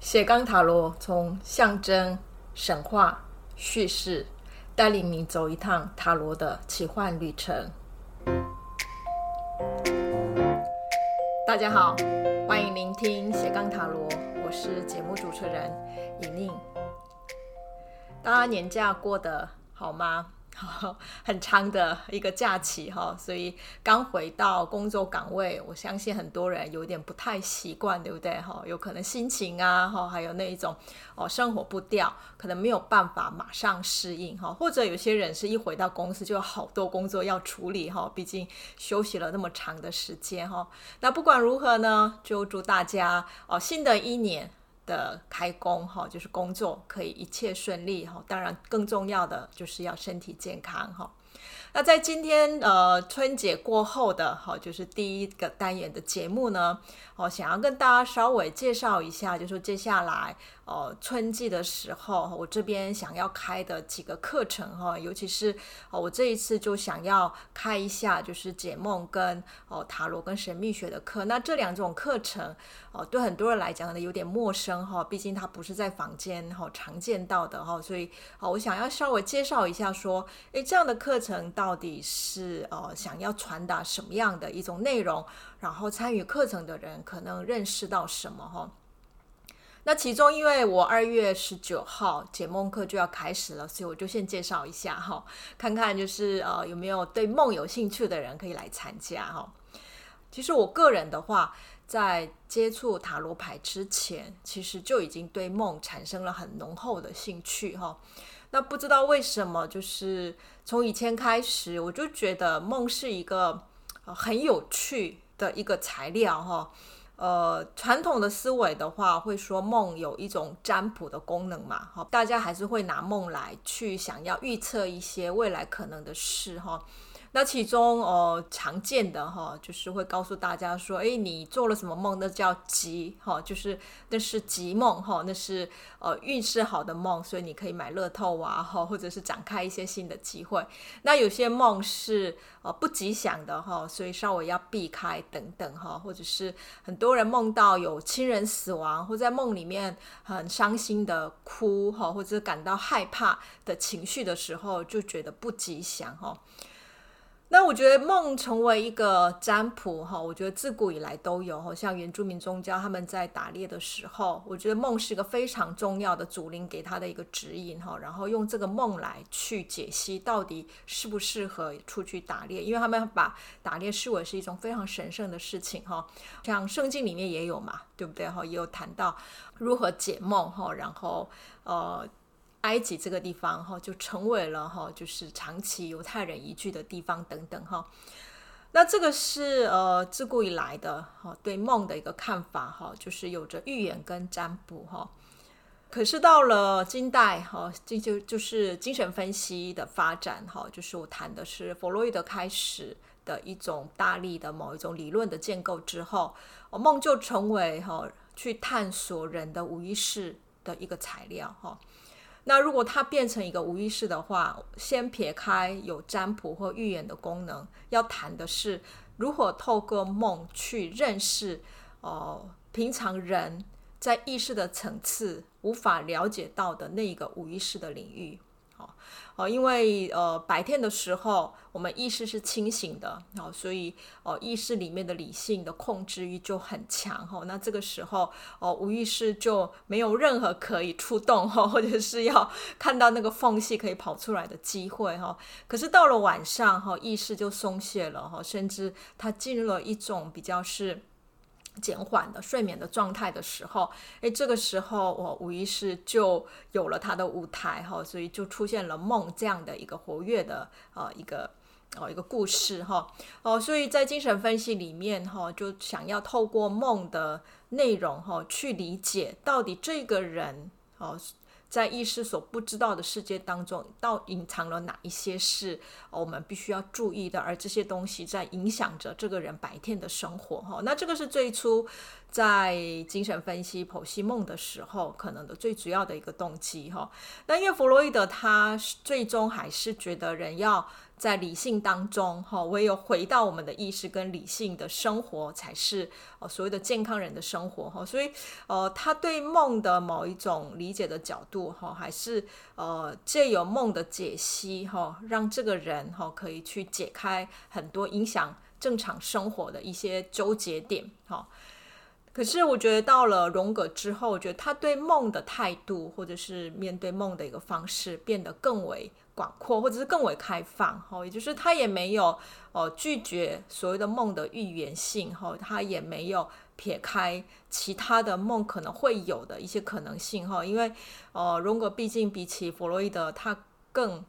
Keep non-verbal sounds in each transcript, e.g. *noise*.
斜杠塔罗从象征、神话、叙事，带领你走一趟塔罗的奇幻旅程。大家好，欢迎聆听斜杠塔罗，我是节目主持人尹宁。大家年假过得好吗？*laughs* 很长的一个假期哈，所以刚回到工作岗位，我相信很多人有点不太习惯，对不对哈？有可能心情啊哈，还有那一种哦生活步调，可能没有办法马上适应哈，或者有些人是一回到公司就有好多工作要处理哈，毕竟休息了那么长的时间哈。那不管如何呢，就祝大家哦新的一年。的开工哈，就是工作可以一切顺利哈。当然，更重要的就是要身体健康哈。那在今天呃春节过后的哈，就是第一个单元的节目呢，我想要跟大家稍微介绍一下，就是接下来。哦，春季的时候，我这边想要开的几个课程哈，尤其是哦，我这一次就想要开一下，就是解梦跟哦塔罗跟神秘学的课。那这两种课程哦，对很多人来讲呢有点陌生哈，毕竟它不是在房间哈常见到的哈，所以哦，我想要稍微介绍一下，说，诶，这样的课程到底是呃想要传达什么样的一种内容，然后参与课程的人可能认识到什么哈。那其中，因为我二月十九号解梦课就要开始了，所以我就先介绍一下哈，看看就是呃有没有对梦有兴趣的人可以来参加哈。其实我个人的话，在接触塔罗牌之前，其实就已经对梦产生了很浓厚的兴趣哈。那不知道为什么，就是从以前开始，我就觉得梦是一个很有趣的一个材料哈。呃，传统的思维的话，会说梦有一种占卜的功能嘛，哈，大家还是会拿梦来去想要预测一些未来可能的事，哈。那其中哦，常见的哈，就是会告诉大家说，诶，你做了什么梦，那叫吉哈，就是那是吉梦哈，那是呃运势好的梦，所以你可以买乐透啊哈，或者是展开一些新的机会。那有些梦是呃不吉祥的哈，所以稍微要避开等等哈，或者是很多人梦到有亲人死亡，或在梦里面很伤心的哭哈，或者感到害怕的情绪的时候，就觉得不吉祥哈。那我觉得梦成为一个占卜哈，我觉得自古以来都有哈，像原住民宗教他们在打猎的时候，我觉得梦是一个非常重要的祖灵给他的一个指引哈，然后用这个梦来去解析到底适不适合出去打猎，因为他们把打猎视为是一种非常神圣的事情哈，像圣经里面也有嘛，对不对哈？也有谈到如何解梦哈，然后呃。埃及这个地方哈，就成为了哈，就是长期犹太人移居的地方等等哈。那这个是呃自古以来的哈对梦的一个看法哈，就是有着预言跟占卜哈。可是到了近代哈，这就就是精神分析的发展哈，就是我谈的是弗洛伊德开始的一种大力的某一种理论的建构之后，梦就成为哈去探索人的无意识的一个材料哈。那如果它变成一个无意识的话，先撇开有占卜或预言的功能，要谈的是如何透过梦去认识，哦、平常人在意识的层次无法了解到的那一个无意识的领域。哦，因为呃白天的时候我们意识是清醒的，哦，所以哦意识里面的理性的控制欲就很强哈。那这个时候哦无意识就没有任何可以触动哈，或者是要看到那个缝隙可以跑出来的机会哈。可是到了晚上哈，意识就松懈了哈，甚至它进入了一种比较是。减缓的睡眠的状态的时候，诶，这个时候我无疑是就有了他的舞台哈，所以就出现了梦这样的一个活跃的呃一个哦一个故事哈哦，所以在精神分析里面哈，就想要透过梦的内容哈去理解到底这个人哦。在意识所不知道的世界当中，到隐藏了哪一些事，我们必须要注意的，而这些东西在影响着这个人白天的生活哈。那这个是最初在精神分析剖析梦的时候，可能的最主要的一个动机哈。那因为弗洛伊德他最终还是觉得人要在理性当中哈，唯有回到我们的意识跟理性的生活，才是呃所谓的健康人的生活哈。所以呃，他对梦的某一种理解的角度哈，还是呃借由梦的解析哈，让这个人哈可以去解开很多影响正常生活的一些纠结点哈。可是我觉得到了荣格之后，我觉得他对梦的态度，或者是面对梦的一个方式，变得更为广阔，或者是更为开放。哈，也就是他也没有哦拒绝所谓的梦的预言性，哈，他也没有撇开其他的梦可能会有的一些可能性，哈，因为呃荣格毕竟比起弗洛伊德，他更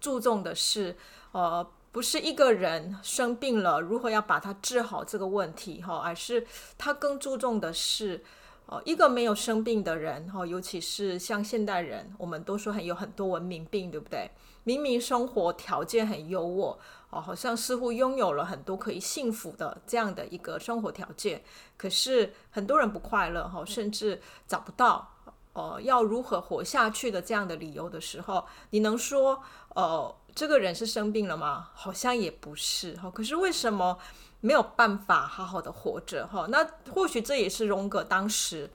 注重的是呃。不是一个人生病了，如何要把他治好这个问题哈，而是他更注重的是，哦，一个没有生病的人哈，尤其是像现代人，我们都说很有很多文明病，对不对？明明生活条件很优渥哦，好像似乎拥有了很多可以幸福的这样的一个生活条件，可是很多人不快乐哈，甚至找不到呃要如何活下去的这样的理由的时候，你能说呃？这个人是生病了吗？好像也不是哈。可是为什么没有办法好好的活着哈？那或许这也是荣格当时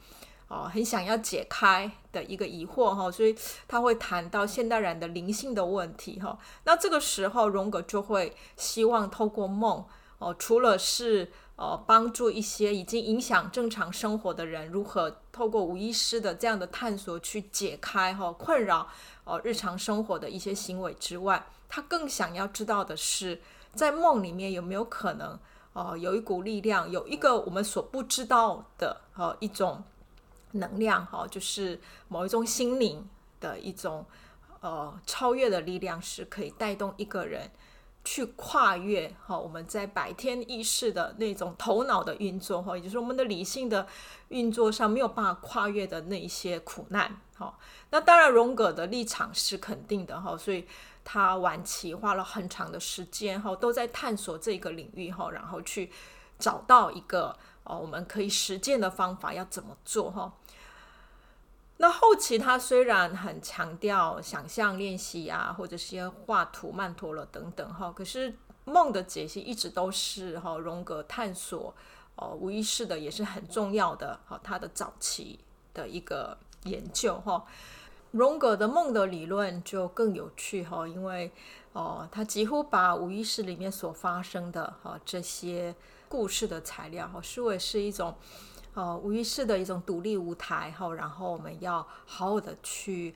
哦很想要解开的一个疑惑哈。所以他会谈到现代人的灵性的问题哈。那这个时候荣格就会希望透过梦哦，除了是呃帮助一些已经影响正常生活的人如何透过无意识的这样的探索去解开哈困扰。哦，日常生活的一些行为之外，他更想要知道的是，在梦里面有没有可能，哦，有一股力量，有一个我们所不知道的，哦，一种能量，哈，就是某一种心灵的一种，呃，超越的力量，是可以带动一个人去跨越，哈，我们在白天意识的那种头脑的运作，哈，也就是我们的理性的运作上没有办法跨越的那一些苦难。好，那当然，荣格的立场是肯定的哈，所以他晚期花了很长的时间哈，都在探索这个领域哈，然后去找到一个哦，我们可以实践的方法要怎么做哈。那后期他虽然很强调想象练习啊，或者是画图、曼陀罗等等哈，可是梦的解析一直都是哈，荣格探索哦无意识的也是很重要的哈，他的早期的一个。研究哈，荣格的梦的理论就更有趣哈，因为哦，他几乎把无意识里面所发生的哈这些故事的材料哈，视为是一种呃无意识的一种独立舞台哈，然后我们要好好的去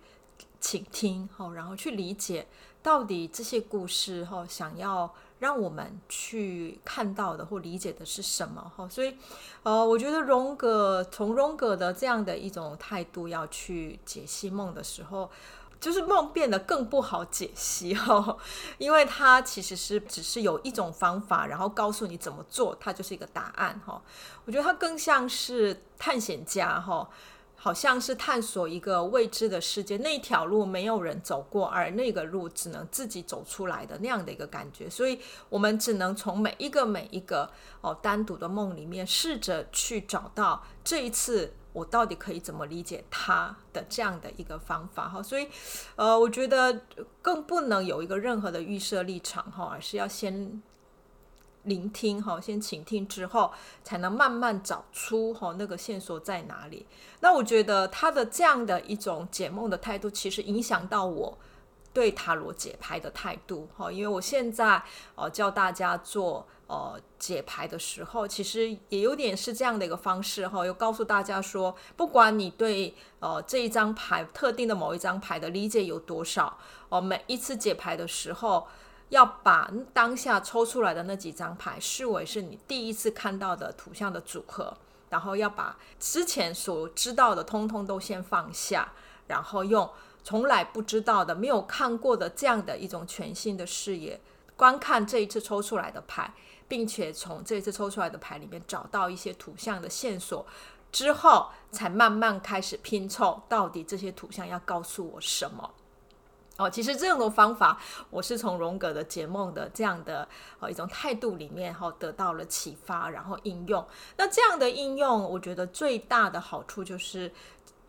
倾听哈，然后去理解到底这些故事哈想要。让我们去看到的或理解的是什么哈？所以，呃，我觉得荣格从荣格的这样的一种态度要去解析梦的时候，就是梦变得更不好解析哈，*laughs* 因为它其实是只是有一种方法，然后告诉你怎么做，它就是一个答案哈。我觉得它更像是探险家哈。好像是探索一个未知的世界，那条路没有人走过，而那个路只能自己走出来的那样的一个感觉。所以，我们只能从每一个每一个哦单独的梦里面，试着去找到这一次我到底可以怎么理解它的这样的一个方法哈。所以，呃，我觉得更不能有一个任何的预设立场哈，而是要先。聆听哈，先倾听之后，才能慢慢找出哈那个线索在哪里。那我觉得他的这样的一种解梦的态度，其实影响到我对塔罗解牌的态度哈。因为我现在呃教大家做呃解牌的时候，其实也有点是这样的一个方式哈，又告诉大家说，不管你对呃这一张牌特定的某一张牌的理解有多少，哦，每一次解牌的时候。要把当下抽出来的那几张牌视为是你第一次看到的图像的组合，然后要把之前所知道的通通都先放下，然后用从来不知道的、没有看过的这样的一种全新的视野观看这一次抽出来的牌，并且从这一次抽出来的牌里面找到一些图像的线索，之后才慢慢开始拼凑，到底这些图像要告诉我什么。哦，其实这样的方法，我是从荣格的解梦的这样的呃一种态度里面哈得到了启发，然后应用。那这样的应用，我觉得最大的好处就是，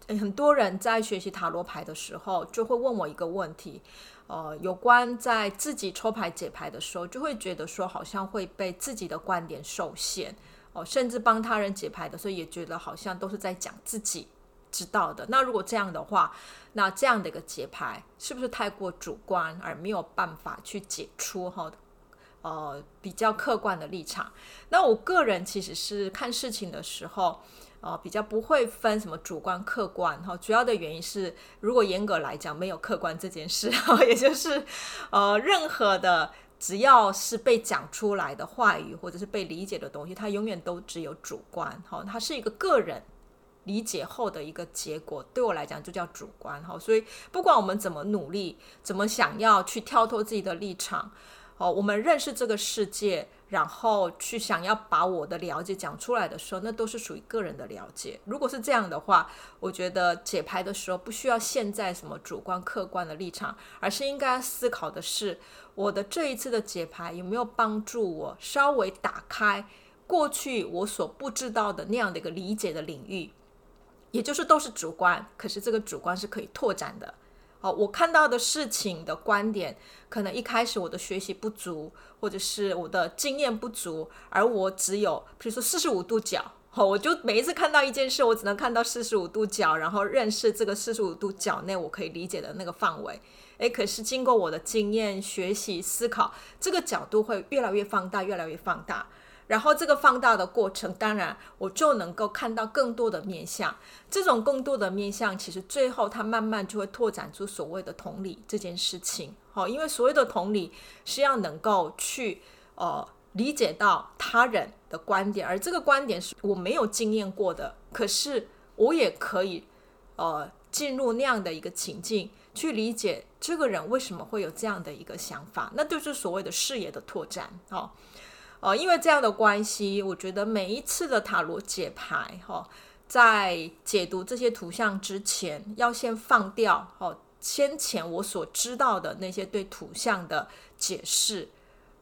很多人在学习塔罗牌的时候，就会问我一个问题，呃，有关在自己抽牌解牌的时候，就会觉得说好像会被自己的观点受限，哦，甚至帮他人解牌的时候，也觉得好像都是在讲自己。知道的。那如果这样的话，那这样的一个节拍是不是太过主观，而没有办法去解出哈呃比较客观的立场？那我个人其实是看事情的时候，呃比较不会分什么主观客观哈。主要的原因是，如果严格来讲没有客观这件事哈，*laughs* 也就是呃任何的只要是被讲出来的话语或者是被理解的东西，它永远都只有主观哈，它是一个个人。理解后的一个结果，对我来讲就叫主观哈。所以不管我们怎么努力，怎么想要去跳脱自己的立场，哦，我们认识这个世界，然后去想要把我的了解讲出来的时候，那都是属于个人的了解。如果是这样的话，我觉得解牌的时候不需要现在什么主观客观的立场，而是应该思考的是，我的这一次的解牌有没有帮助我稍微打开过去我所不知道的那样的一个理解的领域。也就是都是主观，可是这个主观是可以拓展的。好，我看到的事情的观点，可能一开始我的学习不足，或者是我的经验不足，而我只有，比如说四十五度角，好，我就每一次看到一件事，我只能看到四十五度角，然后认识这个四十五度角内我可以理解的那个范围。诶，可是经过我的经验、学习、思考，这个角度会越来越放大，越来越放大。然后这个放大的过程，当然我就能够看到更多的面相。这种更多的面相，其实最后它慢慢就会拓展出所谓的同理这件事情。好，因为所谓的同理是要能够去呃理解到他人的观点，而这个观点是我没有经验过的，可是我也可以呃进入那样的一个情境，去理解这个人为什么会有这样的一个想法，那就是所谓的视野的拓展。好。呃，因为这样的关系，我觉得每一次的塔罗解牌，哈、哦，在解读这些图像之前，要先放掉哦先前我所知道的那些对图像的解释，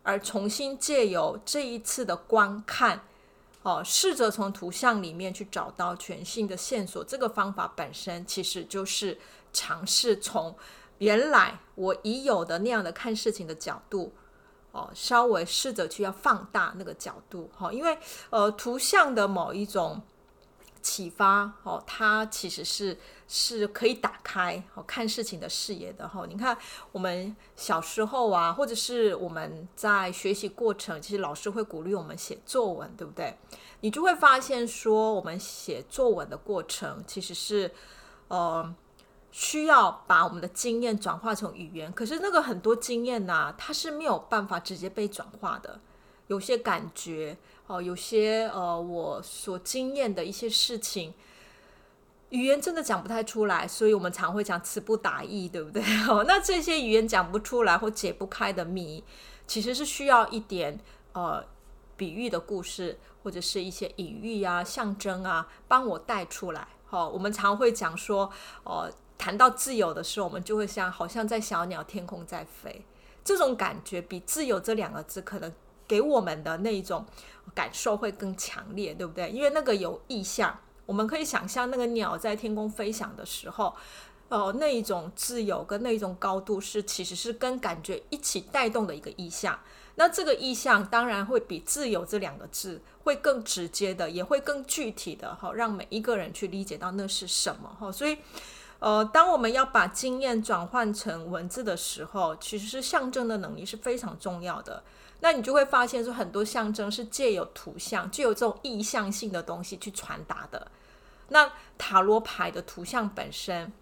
而重新借由这一次的观看，哦，试着从图像里面去找到全新的线索。这个方法本身其实就是尝试从原来我已有的那样的看事情的角度。哦，稍微试着去要放大那个角度，哈，因为呃，图像的某一种启发，哦，它其实是是可以打开哦看事情的视野的，哈。你看我们小时候啊，或者是我们在学习过程，其实老师会鼓励我们写作文，对不对？你就会发现说，我们写作文的过程其实是呃。需要把我们的经验转化成语言，可是那个很多经验呐、它是没有办法直接被转化的。有些感觉哦，有些呃，我所经验的一些事情，语言真的讲不太出来，所以我们常会讲词不达意，对不对？*laughs* 哦，那这些语言讲不出来或解不开的谜，其实是需要一点呃比喻的故事，或者是一些隐喻啊、象征啊，帮我带出来。哦，我们常会讲说，哦。谈到自由的时候，我们就会像好像在小鸟天空在飞，这种感觉比自由这两个字可能给我们的那一种感受会更强烈，对不对？因为那个有意象，我们可以想象那个鸟在天空飞翔的时候，哦、呃，那一种自由跟那一种高度是其实是跟感觉一起带动的一个意象。那这个意象当然会比自由这两个字会更直接的，也会更具体的哈，让每一个人去理解到那是什么哈，所以。呃，当我们要把经验转换成文字的时候，其实是象征的能力是非常重要的。那你就会发现说，很多象征是借由图像，借由这种意象性的东西去传达的。那塔罗牌的图像本身，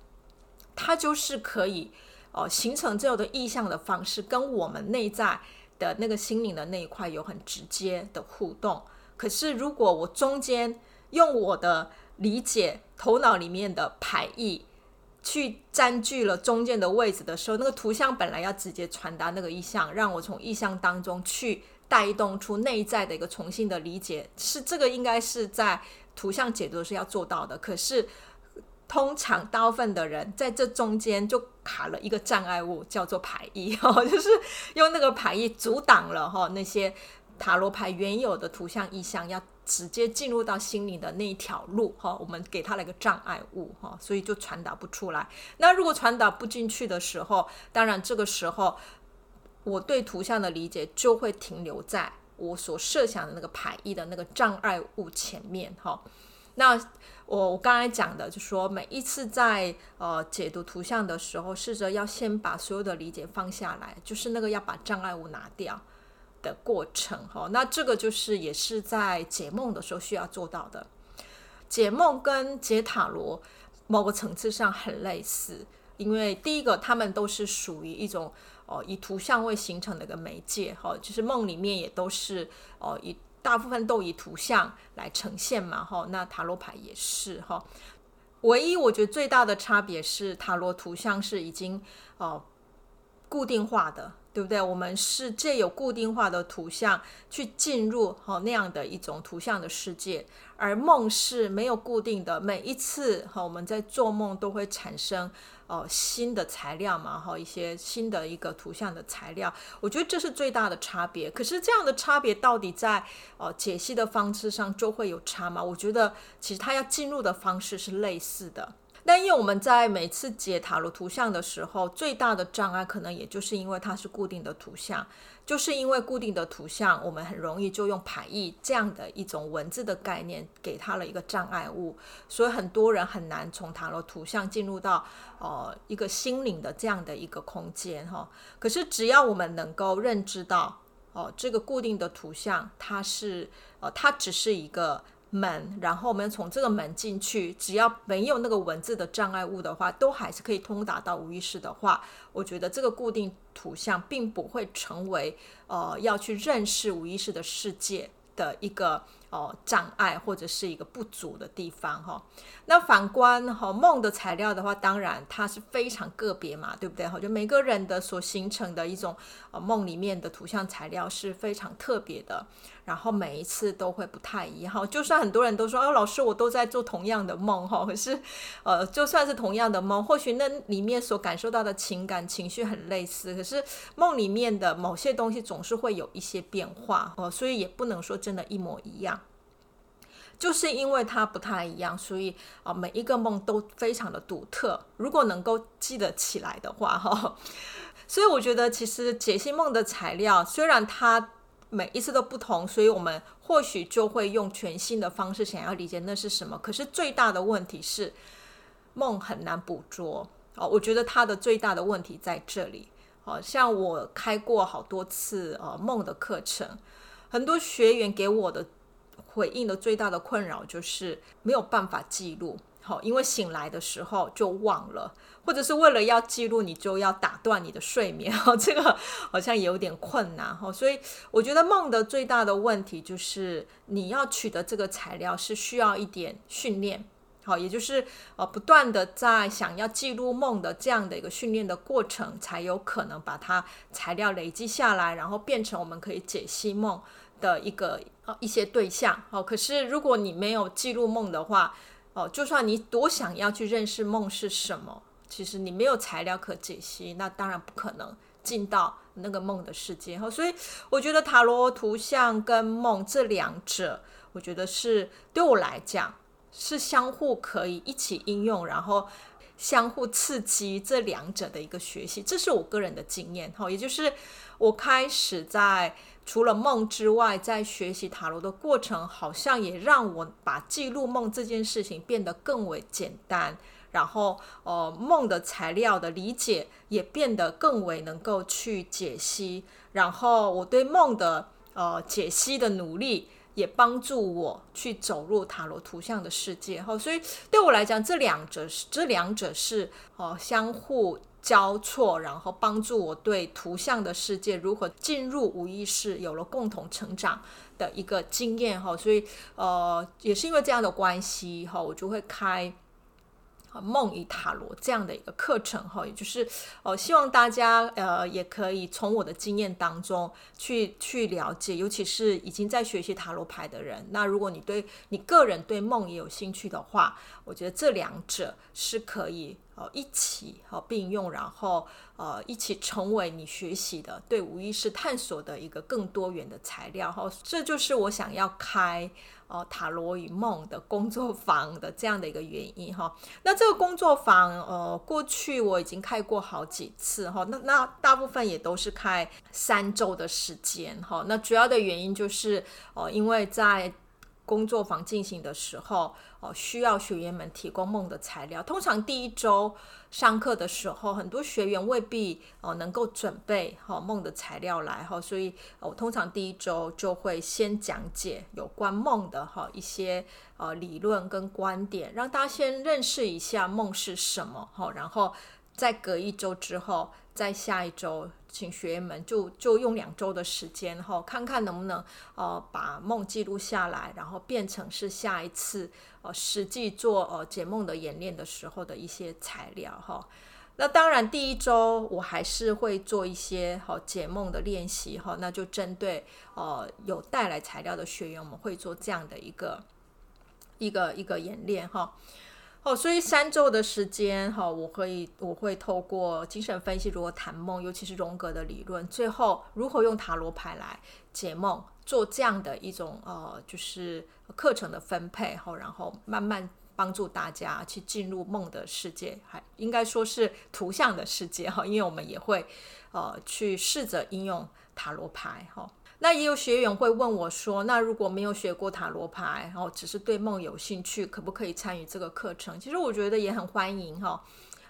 它就是可以呃形成这样的意象的方式，跟我们内在的那个心灵的那一块有很直接的互动。可是如果我中间用我的理解，头脑里面的牌意。去占据了中间的位置的时候，那个图像本来要直接传达那个意象，让我从意象当中去带动出内在的一个重新的理解，是这个应该是在图像解读是要做到的。可是通常大部分的人在这中间就卡了一个障碍物，叫做牌意，哈，*laughs* 就是用那个牌意阻挡了哈那些塔罗牌原有的图像意象要直接进入到心灵的那一条路，哈，我们给他了一个障碍物，哈，所以就传达不出来。那如果传导不进去的时候，当然这个时候我对图像的理解就会停留在我所设想的那个排异的那个障碍物前面，哈。那我我刚才讲的，就说每一次在呃解读图像的时候，试着要先把所有的理解放下来，就是那个要把障碍物拿掉的过程哈。那这个就是也是在解梦的时候需要做到的。解梦跟解塔罗某个层次上很类似，因为第一个他们都是属于一种哦、以图像为形成的一个媒介哈，就是梦里面也都是哦、以。大部分都以图像来呈现嘛，哈，那塔罗牌也是哈。唯一我觉得最大的差别是塔罗图像是已经哦固定化的，对不对？我们是借有固定化的图像去进入哈那样的一种图像的世界，而梦是没有固定的，每一次哈我们在做梦都会产生。哦，新的材料嘛，哈，一些新的一个图像的材料，我觉得这是最大的差别。可是这样的差别到底在哦解析的方式上就会有差吗？我觉得其实它要进入的方式是类似的。但因为我们在每次解塔罗图像的时候，最大的障碍可能也就是因为它是固定的图像，就是因为固定的图像，我们很容易就用排异这样的一种文字的概念给它了一个障碍物，所以很多人很难从塔罗图像进入到呃一个心灵的这样的一个空间哈。可是只要我们能够认知到哦，这个固定的图像它是呃它只是一个。门，然后我们从这个门进去，只要没有那个文字的障碍物的话，都还是可以通达到无意识的话，我觉得这个固定图像并不会成为呃要去认识无意识的世界的一个。哦，障碍或者是一个不足的地方哈。那反观哈梦的材料的话，当然它是非常个别嘛，对不对哈？就每个人的所形成的一种呃梦里面的图像材料是非常特别的，然后每一次都会不太一样。就算很多人都说哦，老师我都在做同样的梦哈，可是呃就算是同样的梦，或许那里面所感受到的情感情绪很类似，可是梦里面的某些东西总是会有一些变化哦，所以也不能说真的一模一样。就是因为它不太一样，所以啊，每一个梦都非常的独特。如果能够记得起来的话，哈，*laughs* 所以我觉得其实解析梦的材料虽然它每一次都不同，所以我们或许就会用全新的方式想要理解那是什么。可是最大的问题是梦很难捕捉哦。我觉得它的最大的问题在这里。好像我开过好多次呃梦的课程，很多学员给我的。回应的最大的困扰就是没有办法记录，好，因为醒来的时候就忘了，或者是为了要记录，你就要打断你的睡眠，*laughs* 哈，这个好像也有点困难，哈，所以我觉得梦的最大的问题就是你要取得这个材料是需要一点训练，好，也就是呃不断的在想要记录梦的这样的一个训练的过程，才有可能把它材料累积下来，然后变成我们可以解析梦的一个呃一些对象哦，可是如果你没有记录梦的话哦，就算你多想要去认识梦是什么，其实你没有材料可解析，那当然不可能进到那个梦的世界哈。所以我觉得塔罗图像跟梦这两者，我觉得是对我来讲是相互可以一起应用，然后相互刺激这两者的一个学习，这是我个人的经验哈。也就是我开始在。除了梦之外，在学习塔罗的过程，好像也让我把记录梦这件事情变得更为简单，然后，呃，梦的材料的理解也变得更为能够去解析，然后我对梦的呃解析的努力，也帮助我去走入塔罗图像的世界。哈，所以对我来讲，这两者是这两者是哦相互。交错，然后帮助我对图像的世界如何进入无意识有了共同成长的一个经验哈，所以呃也是因为这样的关系哈，我就会开梦与塔罗这样的一个课程哈，也就是哦，希望大家呃也可以从我的经验当中去去了解，尤其是已经在学习塔罗牌的人。那如果你对你个人对梦也有兴趣的话，我觉得这两者是可以哦一起和并用，然后呃一起成为你学习的对无意识探索的一个更多元的材料哈。这就是我想要开。哦，塔罗与梦的工作坊的这样的一个原因哈，那这个工作坊呃，过去我已经开过好几次哈，那那大部分也都是开三周的时间哈，那主要的原因就是哦，因为在工作坊进行的时候，哦，需要学员们提供梦的材料。通常第一周上课的时候，很多学员未必哦能够准备好梦的材料来哈，所以我通常第一周就会先讲解有关梦的哈一些呃理论跟观点，让大家先认识一下梦是什么哈，然后再隔一周之后，在下一周。请学员们就就用两周的时间哈，看看能不能呃把梦记录下来，然后变成是下一次呃实际做呃解梦的演练的时候的一些材料哈。那当然第一周我还是会做一些好解梦的练习哈，那就针对呃有带来材料的学员，我们会做这样的一个一个一个演练哈。哦，所以三周的时间，哈，我会我会透过精神分析，如何谈梦，尤其是荣格的理论，最后如何用塔罗牌来解梦，做这样的一种呃，就是课程的分配，哈，然后慢慢帮助大家去进入梦的世界，还应该说是图像的世界，哈，因为我们也会呃去试着应用塔罗牌，哈。那也有学员会问我说：“那如果没有学过塔罗牌，然后只是对梦有兴趣，可不可以参与这个课程？”其实我觉得也很欢迎哈，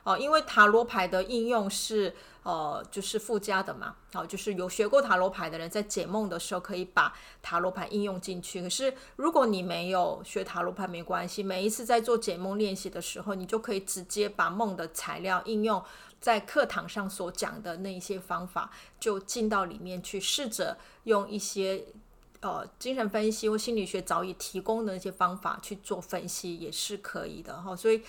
哦，因为塔罗牌的应用是呃，就是附加的嘛，哦，就是有学过塔罗牌的人在解梦的时候可以把塔罗牌应用进去。可是如果你没有学塔罗牌，没关系，每一次在做解梦练习的时候，你就可以直接把梦的材料应用。在课堂上所讲的那一些方法，就进到里面去，试着用一些呃精神分析或心理学早已提供的那些方法去做分析，也是可以的哈。所以，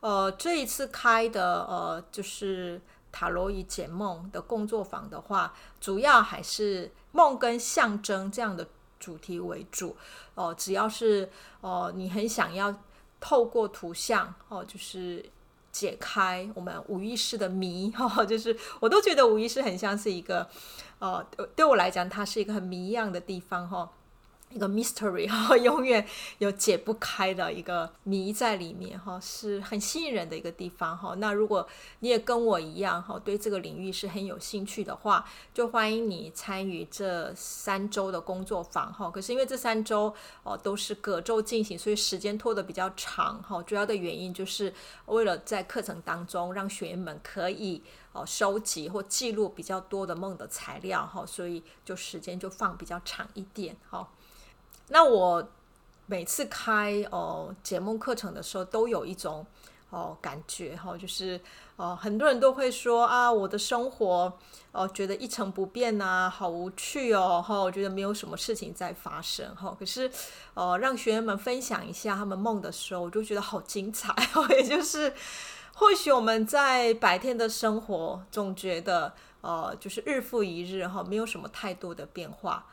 呃，这一次开的呃就是塔罗与解梦的工作坊的话，主要还是梦跟象征这样的主题为主。哦、只要是呃你很想要透过图像哦、就是。解开我们无意识的谜，*laughs* 哈，就是我都觉得无意识很像是一个，呃，对我来讲，它是一个很谜一样的地方，哈。一个 mystery 哈，永远有解不开的一个谜在里面哈，是很吸引人的一个地方哈。那如果你也跟我一样哈，对这个领域是很有兴趣的话，就欢迎你参与这三周的工作坊哈。可是因为这三周哦都是隔周进行，所以时间拖得比较长哈。主要的原因就是为了在课程当中让学员们可以哦收集或记录比较多的梦的材料哈，所以就时间就放比较长一点哈。那我每次开哦解梦课程的时候，都有一种哦感觉哈，就是哦很多人都会说啊，我的生活哦觉得一成不变呐，好无趣哦哈，我觉得没有什么事情在发生哈。可是哦让学员们分享一下他们梦的时候，我就觉得好精彩哦。也就是或许我们在白天的生活总觉得呃就是日复一日哈，没有什么太多的变化。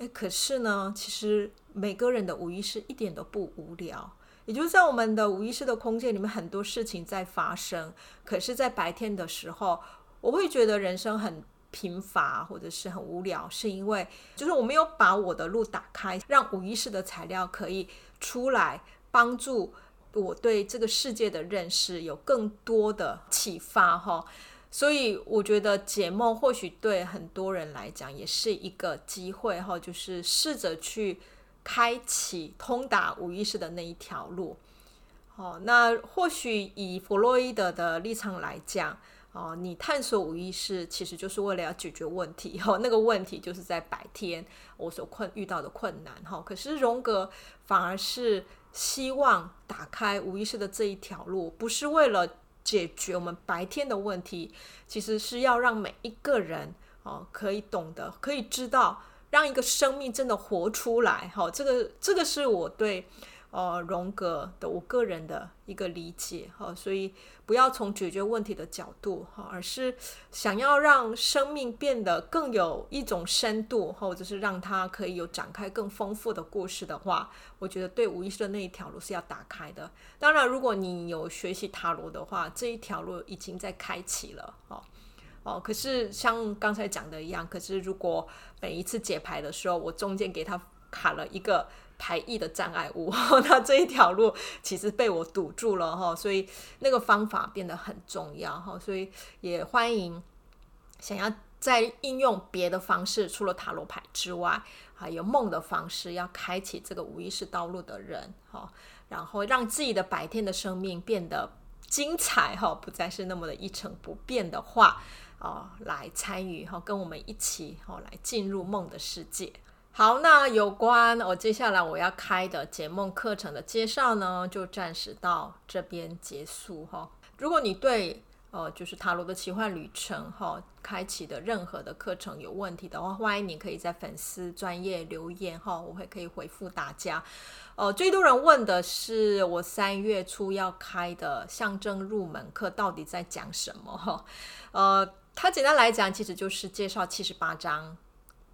诶，可是呢，其实每个人的无意识一点都不无聊，也就是在我们的无意识的空间里面，很多事情在发生。可是，在白天的时候，我会觉得人生很贫乏，或者是很无聊，是因为就是我没有把我的路打开，让无意识的材料可以出来，帮助我对这个世界的认识有更多的启发，哈。所以我觉得解梦或许对很多人来讲也是一个机会哈，就是试着去开启通达无意识的那一条路。哦，那或许以弗洛伊德的立场来讲，哦，你探索无意识其实就是为了要解决问题，哦，*laughs* 那个问题就是在白天我所困遇到的困难，哈。可是荣格反而是希望打开无意识的这一条路，不是为了。解决我们白天的问题，其实是要让每一个人哦，可以懂得，可以知道，让一个生命真的活出来。好，这个这个是我对呃，荣格的我个人的一个理解哈，所以不要从解决问题的角度哈，而是想要让生命变得更有一种深度，或者是让它可以有展开更丰富的故事的话，我觉得对无意识的那一条路是要打开的。当然，如果你有学习塔罗的话，这一条路已经在开启了哦哦。可是像刚才讲的一样，可是如果每一次解牌的时候，我中间给他卡了一个。排异的障碍物，*laughs* 那这一条路其实被我堵住了哈，所以那个方法变得很重要哈，所以也欢迎想要再应用别的方式，除了塔罗牌之外，还有梦的方式，要开启这个无意识道路的人哈，然后让自己的白天的生命变得精彩哈，不再是那么的一成不变的话哦，来参与哈，跟我们一起哈，来进入梦的世界。好，那有关我、接下来我要开的解梦课程的介绍呢，就暂时到这边结束哈、如果你对呃就是塔罗的奇幻旅程哈、开启的任何的课程有问题的话，欢迎你可以在粉丝专页留言哈、我会可以回复大家。呃，最多人问的是我三月初要开的象征入门课到底在讲什么哈？呃，它简单来讲，其实就是介绍七十八章。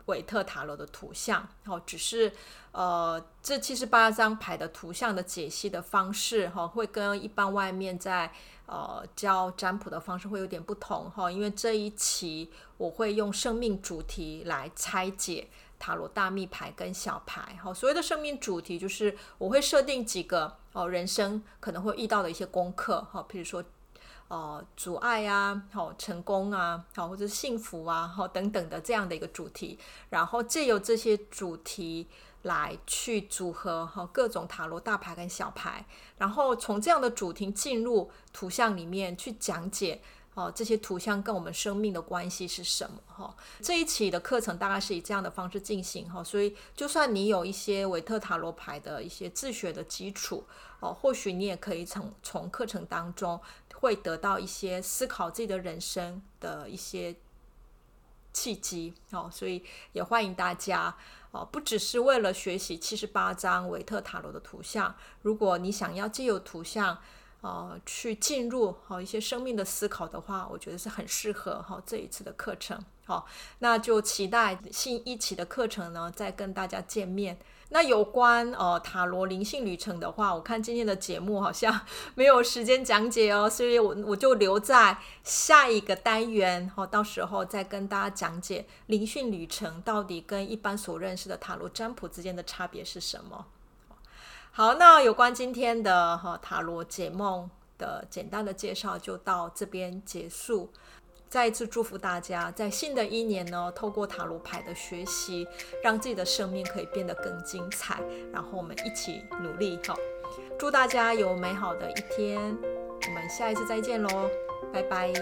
韦特塔罗的图像，哦，只是呃，这七十八张牌的图像的解析的方式，哈，会跟一般外面在呃教占卜的方式会有点不同，哈，因为这一期我会用生命主题来拆解塔罗大密牌跟小牌，哈，所谓的生命主题就是我会设定几个哦，人生可能会遇到的一些功课，哈，譬如说。呃，阻碍啊，好、哦，成功啊，好，或者幸福啊，好、哦，等等的这样的一个主题，然后借由这些主题来去组合哈、哦、各种塔罗大牌跟小牌，然后从这样的主题进入图像里面去讲解哦，这些图像跟我们生命的关系是什么哈、哦？这一期的课程大概是以这样的方式进行哈、哦，所以就算你有一些维特塔罗牌的一些自学的基础哦，或许你也可以从从课程当中。会得到一些思考自己的人生的一些契机哦，所以也欢迎大家哦，不只是为了学习七十八张维特塔罗的图像，如果你想要借由图像呃去进入好一些生命的思考的话，我觉得是很适合哈这一次的课程。好，那就期待新一期的课程呢，再跟大家见面。那有关呃塔罗灵性旅程的话，我看今天的节目好像 *laughs* 没有时间讲解哦，所以我我就留在下一个单元哦，到时候再跟大家讲解灵性旅程到底跟一般所认识的塔罗占卜之间的差别是什么。好，那有关今天的哈塔罗解梦的简单的介绍就到这边结束。再一次祝福大家，在新的一年呢，透过塔罗牌的学习，让自己的生命可以变得更精彩。然后我们一起努力，好，祝大家有美好的一天。我们下一次再见喽，拜拜。